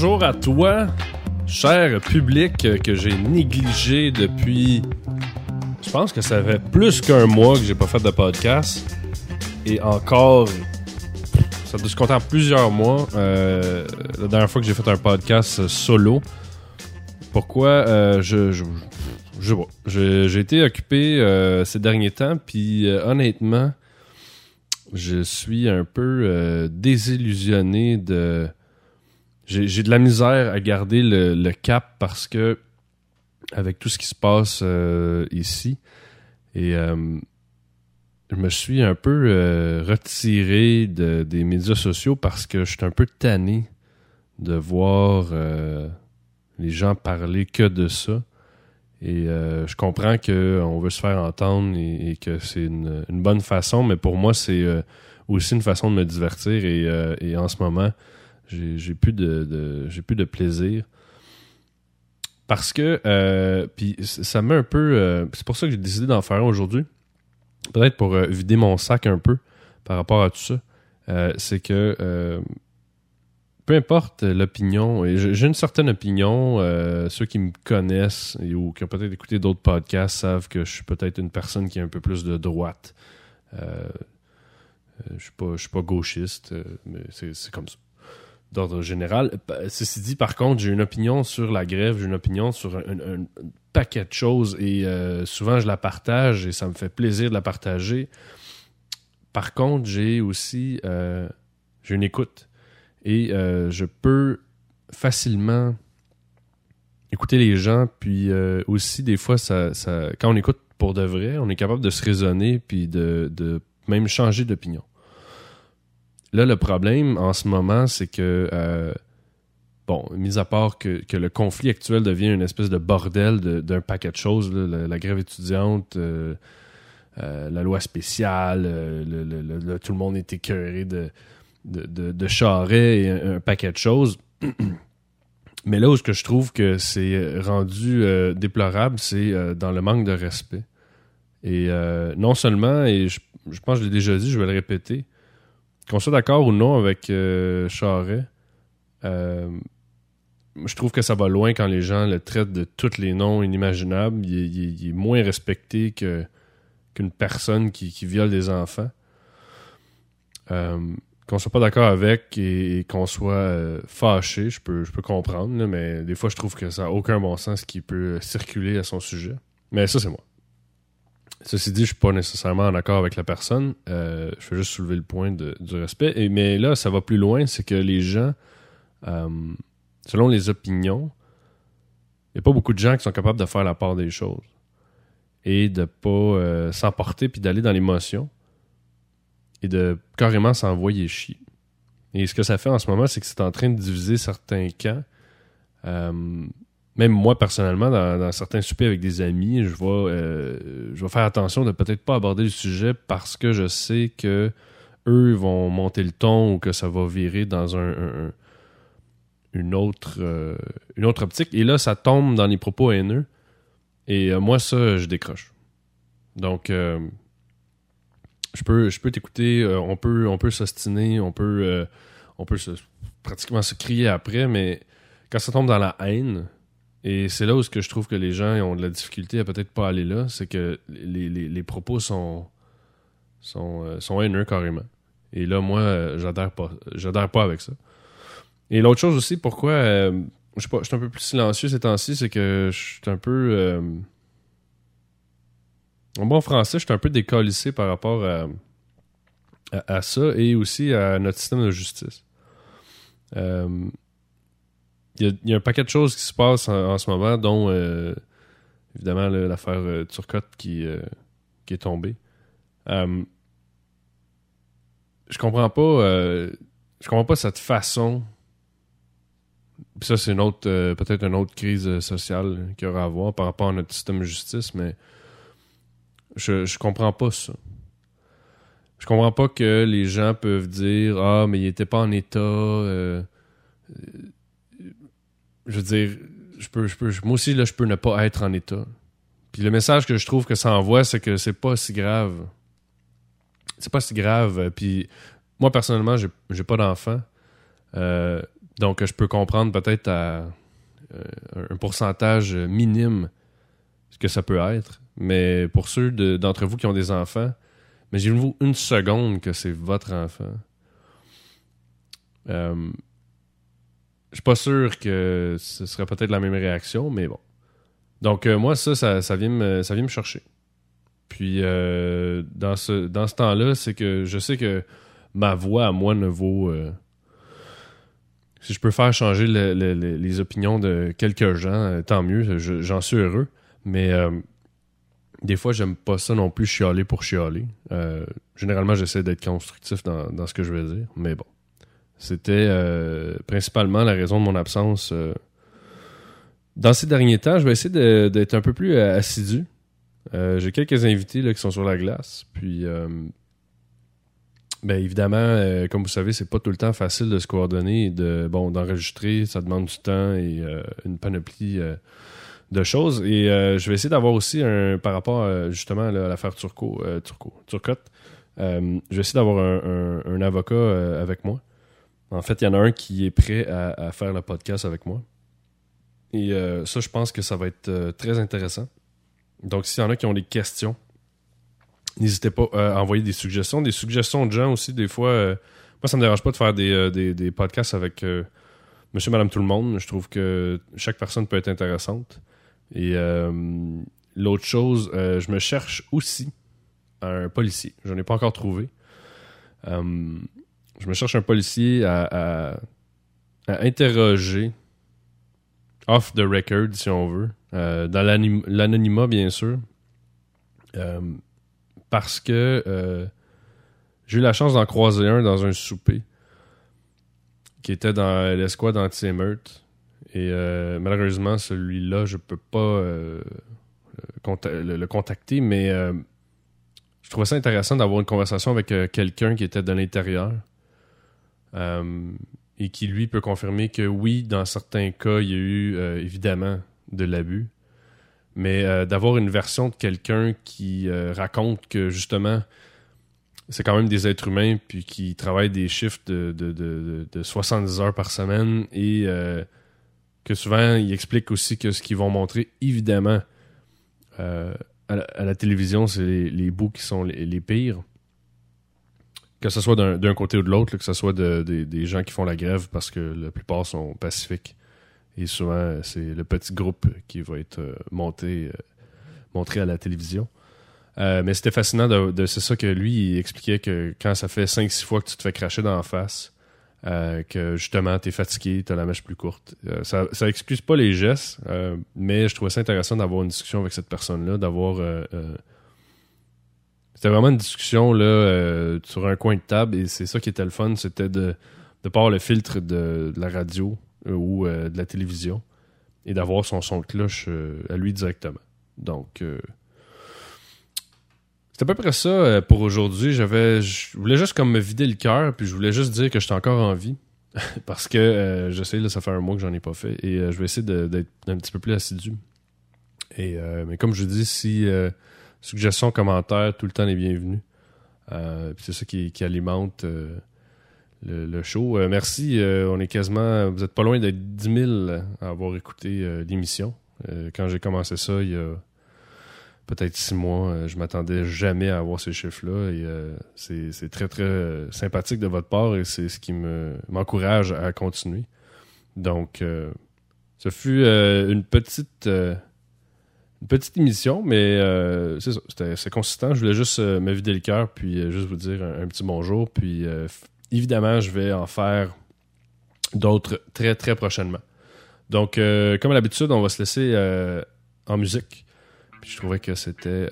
Bonjour à toi, cher public que j'ai négligé depuis. Je pense que ça fait plus qu'un mois que j'ai pas fait de podcast. Et encore. Ça doit se compter en plusieurs mois. Euh, la dernière fois que j'ai fait un podcast solo. Pourquoi euh, je, je, J'ai été occupé euh, ces derniers temps, puis honnêtement, je suis un peu désillusionné de j'ai de la misère à garder le, cap parce que avec tout ce qui se passe euh, ici et euh, je me suis un peu euh, retiré de, des médias sociaux parce que je suis un peu tanné de voir les gens parler que de ça. Et je comprends qu'on veut se faire entendre et, que c'est une, bonne façon, mais pour moi, c'est aussi une façon de me divertir. Et en ce moment, j'ai plus de, j'ai plus de plaisir. Parce que, euh, puis ça met un peu. Euh, c'est pour ça que j'ai décidé d'en faire un aujourd'hui. Peut-être pour euh, vider mon sac un peu par rapport à tout ça. c'est que peu importe l'opinion, j'ai une certaine opinion. ceux qui me connaissent ou qui ont peut-être écouté d'autres podcasts savent que je suis peut-être une personne qui est un peu plus de droite. je ne suis, suis, pas gauchiste, mais c'est comme ça d'ordre général. Ceci dit, par contre, j'ai une opinion sur la grève, j'ai une opinion sur un, paquet de choses et euh, souvent je la partage et ça me fait plaisir de la partager. Par contre, j'ai aussi euh, une écoute et euh, je peux facilement écouter les gens, puis aussi des fois, ça, ça, quand on écoute pour de vrai, on est capable de se raisonner puis de même changer d'opinion. Là, le problème en ce moment, c'est que, euh, bon, mis à part que, le conflit actuel devient une espèce de bordel d'un paquet de choses, la, grève étudiante, euh, euh, la loi spéciale, tout le monde est écœuré de, de, charret et un, paquet de choses. Mais là où je trouve que c'est rendu déplorable, c'est dans le manque de respect. Et non seulement, et je, je pense que je l'ai déjà dit, je vais le répéter, qu'on soit d'accord ou non avec euh, Charret, euh, je trouve que ça va loin quand les gens le traitent de tous les noms inimaginables. Il, est moins respecté qu'une personne qui, viole des enfants. Euh, qu'on soit pas d'accord avec et, qu'on soit euh, fâché, je peux, je peux comprendre, mais des fois je trouve que ça n'a aucun bon sens qui peut circuler à son sujet. Mais ça, c'est moi. Ceci dit, je suis pas nécessairement en accord avec la personne. Euh, je veux juste soulever le point du respect. Mais là, ça va plus loin, c'est que les gens, euh, selon les opinions, il n'y a pas beaucoup de gens qui sont capables de faire la part des choses et de pas euh, s'emporter puis d'aller dans l'émotion et de carrément s'envoyer chier. Et ce que ça fait en ce moment, c'est que c'est en train de diviser certains camps même moi personnellement, dans, certains soupers avec des amis, je vais, euh, je faire attention de peut-être pas aborder le sujet parce que je sais que eux vont monter le ton ou que ça va virer dans un, une, autre, euh, une autre optique. Et là, ça tombe dans les propos haineux. Et euh, moi, ça, je décroche. Donc, je peux, je peux t'écouter, on peut, on peut s'ostiner, on peut, on peut pratiquement se crier après, mais quand ça tombe dans la haine, et c'est là où ce que je trouve que les gens ont de la difficulté à peut-être pas aller là, c'est que les, propos sont, euh, sont haineux carrément. Et là, moi, euh, j'adhère pas. Pas avec ça. Et l'autre chose aussi, pourquoi euh, je suis un peu plus silencieux ces temps-ci, c'est que je suis un peu. en bon français, je suis un peu décalissé par rapport à, à, ça et aussi à notre système de justice il y, a un paquet de choses qui se passent en, ce moment, dont euh, évidemment l'affaire euh, Turcotte qui, euh, qui est tombée. je comprends pas. je comprends pas cette façon. ça, c'est une autre, peut-être une autre crise sociale qu'il y aura à voir par rapport à notre système de justice, mais je, je comprends pas ça. Je comprends pas que les gens peuvent dire Ah, mais il était pas en état je veux dire, je peux, je peux, moi aussi, là, je peux ne pas être en état. Puis le message que je trouve que ça envoie, c'est que c'est pas si grave. C'est pas si grave. Puis moi, personnellement, j'ai, j'ai pas d'enfant. Euh, Donc, je peux comprendre peut-être à un pourcentage minime ce que ça peut être. Mais pour ceux d'entre vous qui ont des enfants, imaginez-vous une seconde que c'est votre enfant. Euh, je suis pas sûr que ce serait peut-être la même réaction, mais bon. Donc, euh, moi, ça, ça, vient me, ça vient me chercher. Puis, euh, dans ce, dans ce temps-là, c'est que je sais que ma voix à moi ne vaut. si je peux faire changer les opinions de quelques gens, tant mieux, j'en suis heureux. Mais des fois, j'aime pas ça non plus chialer pour chialer. généralement, j'essaie d'être constructif dans, ce que je veux dire, mais bon. C'était euh, principalement la raison de mon absence. Euh. Dans ces derniers temps, je vais essayer d'être un peu plus euh, assidu. J'ai quelques invités là, qui sont sur la glace. Puis, ben, évidemment, comme vous savez, c'est pas tout le temps facile de se coordonner de bon d'enregistrer. Ça demande du temps et une panoplie de choses. Et je vais essayer d'avoir aussi un par rapport justement à l'affaire Turco, Turco, Turcotte. je vais essayer d'avoir un, avocat avec moi en fait, il y en a un qui est prêt à, faire le podcast avec moi. Et euh, ça, je pense que ça va être euh, très intéressant. Donc, s'il y en a qui ont des questions, n'hésitez pas euh, à envoyer des suggestions. Des suggestions de gens aussi, des fois. moi, ça me dérange pas de faire des, podcasts avec monsieur, madame, tout le monde. Je trouve que chaque personne peut être intéressante. Et l'autre chose, je me cherche aussi un policier. Je n'en ai pas encore trouvé je me cherche un policier à, interroger off the record, si on veut, euh, dans l'anonymat, bien sûr, euh, parce que euh, j'ai eu la chance d'en croiser un dans un souper qui était dans l'escouade anti-émeute. Et malheureusement, celui-là, je peux pas le, contacter, mais je trouvais ça intéressant d'avoir une conversation avec quelqu'un qui était de l'intérieur. Euh, et qui, lui, peut confirmer que oui, dans certains cas, il y a eu euh, évidemment de l'abus, mais euh, d'avoir une version de quelqu'un qui raconte que justement, c'est quand même des êtres humains, puis qui travaillent des chiffres de, de, de, 70 heures par semaine, et que souvent, ils expliquent aussi que ce qu'ils vont montrer, évidemment, à la, télévision, c'est les, bouts qui sont les pires que ce soit d'un côté ou de l'autre, que ce soit des gens qui font la grève parce que la plupart sont pacifiques. Et souvent, c'est le petit groupe qui va être euh, monté, euh, montré à la télévision. Euh, mais c'était fascinant de, c'est ça que lui il expliquait que quand ça fait 5-6 fois que tu te fais cracher dans la face, que justement tu es fatigué, tu as la mèche plus courte. ça, ça excuse pas les gestes, mais je trouvais ça intéressant d'avoir une discussion avec cette personne-là, d'avoir c'était vraiment une discussion là, euh, sur un coin de table et c'est ça qui était le fun, c'était de, de avoir le filtre de, la radio euh, ou euh, de la télévision et d'avoir son son de cloche à lui directement. Donc, c'est à peu près ça pour aujourd'hui. J'avais, je voulais juste comme me vider le cœur, puis je voulais juste dire que j'étais encore en vie. parce que je sais, là, ça fait un mois que j'en ai pas fait. Et je vais essayer d'être un petit peu plus assidu. Et, mais comme je dis, si suggestions, commentaires, tout le temps les bienvenus. Euh, c'est ça qui, alimente euh, le, show. Euh, merci. on est quasiment. Vous êtes pas loin d'être 10 000 à avoir écouté l'émission. quand j'ai commencé ça, il y a peut-être six mois, je m'attendais jamais à avoir ces chiffres-là. Et c'est très, très sympathique de votre part et c'est ce qui m'encourage à continuer. Donc, ce fut une petite une petite émission, mais euh, c'est ça, c'était consistant. Je voulais juste euh, me vider le cœur, puis euh, juste vous dire un, petit bonjour. Puis évidemment, je vais en faire d'autres très très prochainement. Donc, comme à l'habitude, on va se laisser en musique. Puis je trouvais que c'était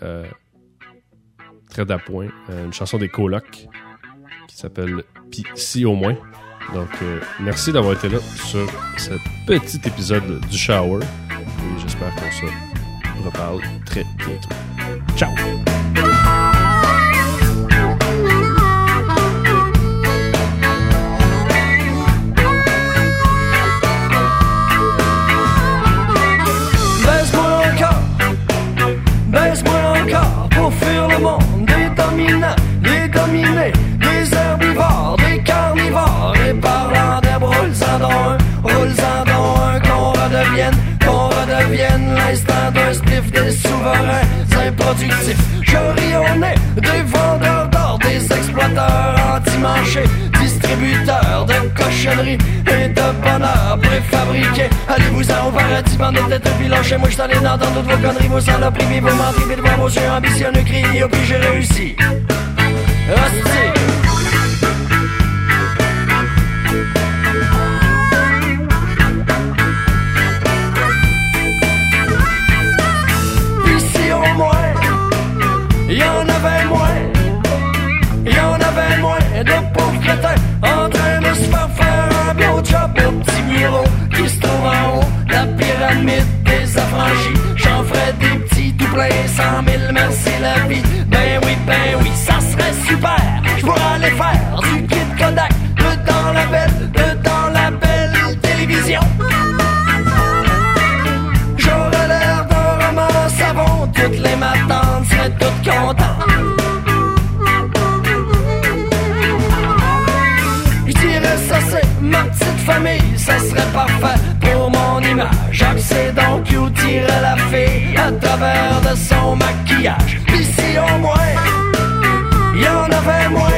très d'appoint. une chanson des colocs qui s'appelle si au moins. Donc, merci d'avoir été là sur ce petit épisode du Shower. Et j'espère qu'on se reparle très bientôt. Ciao! Nez des vendeurs d'or, des exploiteurs anti-marchés, distributeurs de cochonneries et de bonheur préfabriqué. Allez-vous-en au paradis, bande de têtes chez Moi, je t'en ai d'entendre toutes vos conneries, vos saloperies, vos menteries, de voir vos yeux ambitionneux crier, puis j'ai réussi. Hostie. En train de se faire faire un beau job au petit bureau qui se trouve en haut la pyramide des affranchis. J'en ferais des petits tout cent mille, merci la vie. Accès donc où tirer la fille à travers de son maquillage. Ici au moins, il y en avait moins.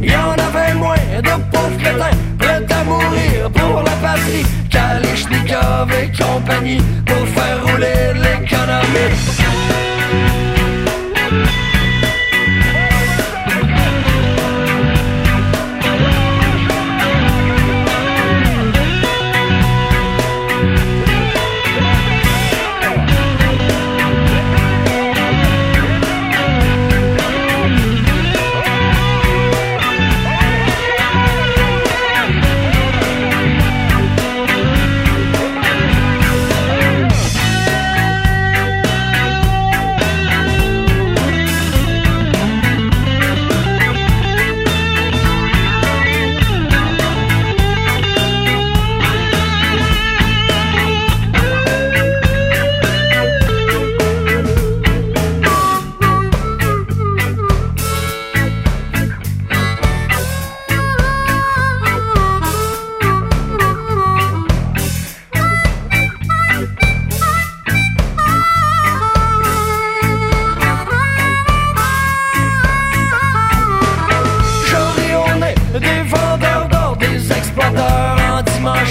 Il y en avait moins de pauvres crétins prêts à mourir pour la patrie. Kalichnikov et compagnie pour faire rouler l'économie.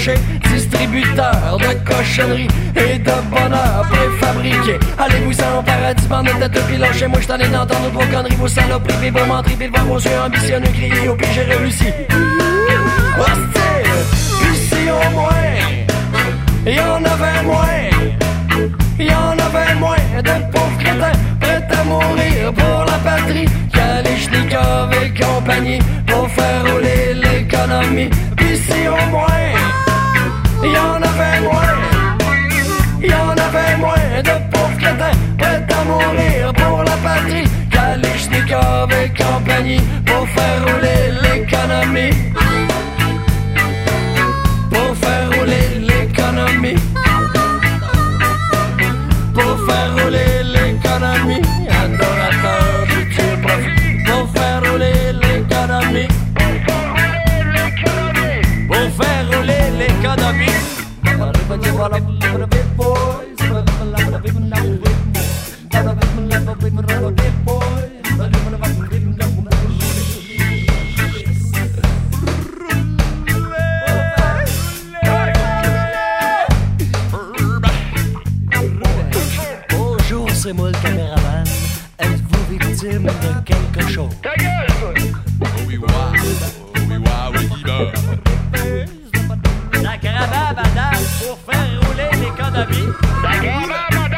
Anti-manchés, distributeurs de cochonneries et de bonheur préfabriqué. Allez-vous-en paradis, bande de pilons chez moi, je t'en ai d'entendre vos conneries, vos saloperies, et vos menteries, puis voir vos yeux ambitionneux crier, au pire j'ai réussi. Hostile, ici au moins, il y en avait moins. Il y en avait moins de pauvres crétins prêts à mourir pour la patrie. Kalichnikov et compagnie pour faire rouler l'économie. Compagnie pour faire rouler l'économie. c'est moi le caméraman. Êtes-vous victime de quelque chose? Ta gueule! Oui, wa, oui, wa, oui, La caravane, madame, pour faire rouler l'économie. La caravane,